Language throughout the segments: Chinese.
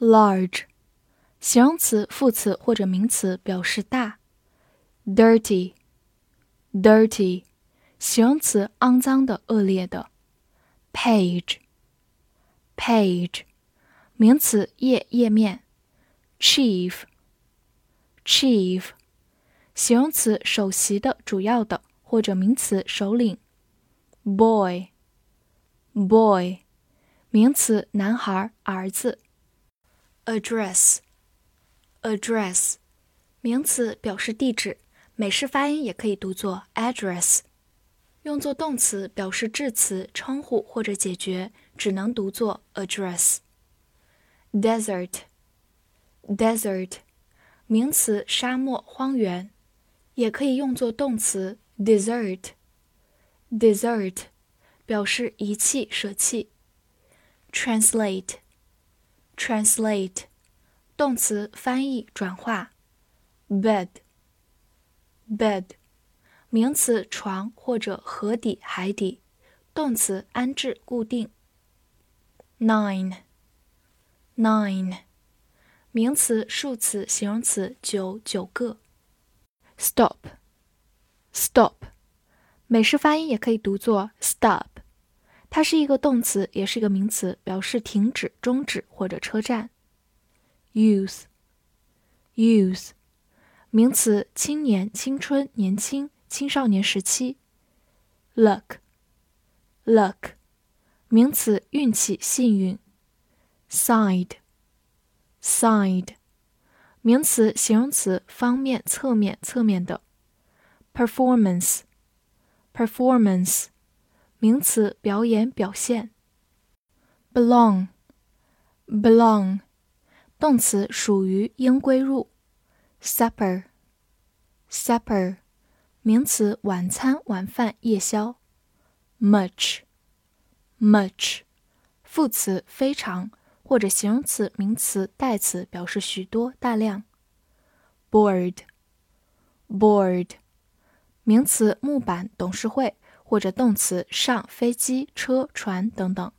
large，形容词、副词或者名词表示大。dirty，dirty，形容词，肮脏的、恶劣的。page，page，名词，页、页面。chief，chief，形容词，首席的、主要的，或者名词，首领。boy，boy，名词，男孩、儿子。address，address，名词表示地址，美式发音也可以读作 address。用作动词表示致词、称呼或者解决，只能读作 address。desert，desert，名词沙漠、荒原，也可以用作动词 desert。desert，表示遗弃、舍弃。translate。 translate，动词翻译转化。bed，bed，名词床或者河底、海底，动词安置固定。nine，nine，名词数词形容词九九个。stop，stop，美式发音也可以读作 stop。它是一个动词，也是一个名词，表示停止、终止或者车站。youth，youth，名词，青年、青春、年轻、青少年时期。luck，luck，名词，运气、幸运。side，side，名词、形容词，方面、侧面、侧面的。performance，performance。名词，表演、表现。belong，belong，动词，属于、应归入。supper，supper，名词，晚餐、晚饭、夜宵。much，much，副词，非常，或者形容词、名词、代词，表示许多、大量。board，board，名词，木板、董事会。或者动词上飞机、车、船等等。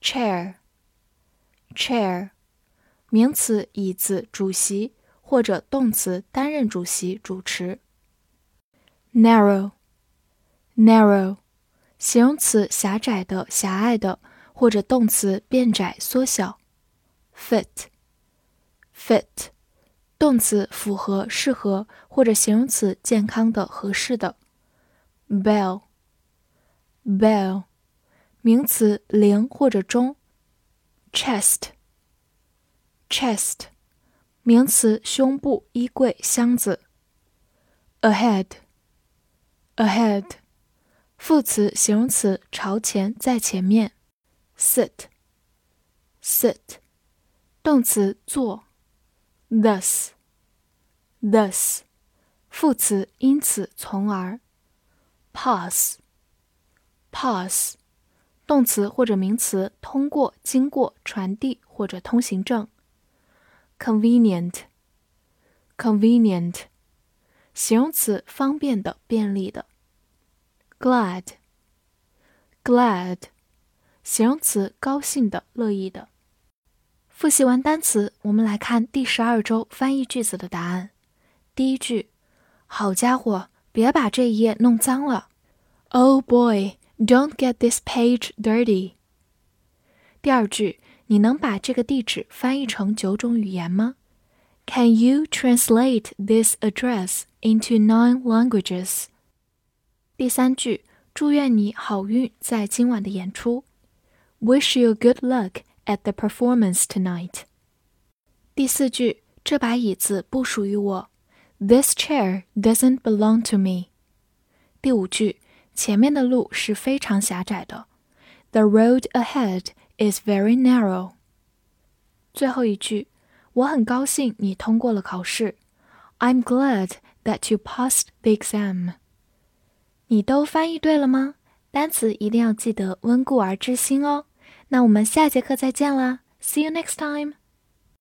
chair，chair，名词椅子、主席，或者动词担任主席、主持。narrow，narrow，形容词狭窄的、狭隘的，或者动词变窄、缩小。fit，fit，动词符合、适合，或者形容词健康的、合适的。bell，bell，名词，铃或者钟。chest，chest，名词，胸部、衣柜、箱子。ahead，ahead，副词、形容词，朝前、在前面。sit，sit，动词，坐。thus，thus，副词，因此，从而。pass，pass，动词或者名词，通过、经过、传递或者通行证。convenient，convenient，形容词，方便的、便利的。glad，glad，形容词，高兴的、乐意的。复习完单词，我们来看第十二周翻译句子的答案。第一句，好家伙！别把这一页弄脏了。Oh boy, don't get this page dirty。第二句，你能把这个地址翻译成九种语言吗？Can you translate this address into nine languages？第三句，祝愿你好运在今晚的演出。Wish you good luck at the performance tonight。第四句，这把椅子不属于我。 This chair doesn't belong to me。第五句，前面的路是非常狭窄的。The road ahead is very narrow。 最后一句，我很高兴你通过了考试。I'm glad that you passed the exam。你都翻译对了吗？单词一定要记得温故而知新哦。那我们下节课再见啦，See you next time。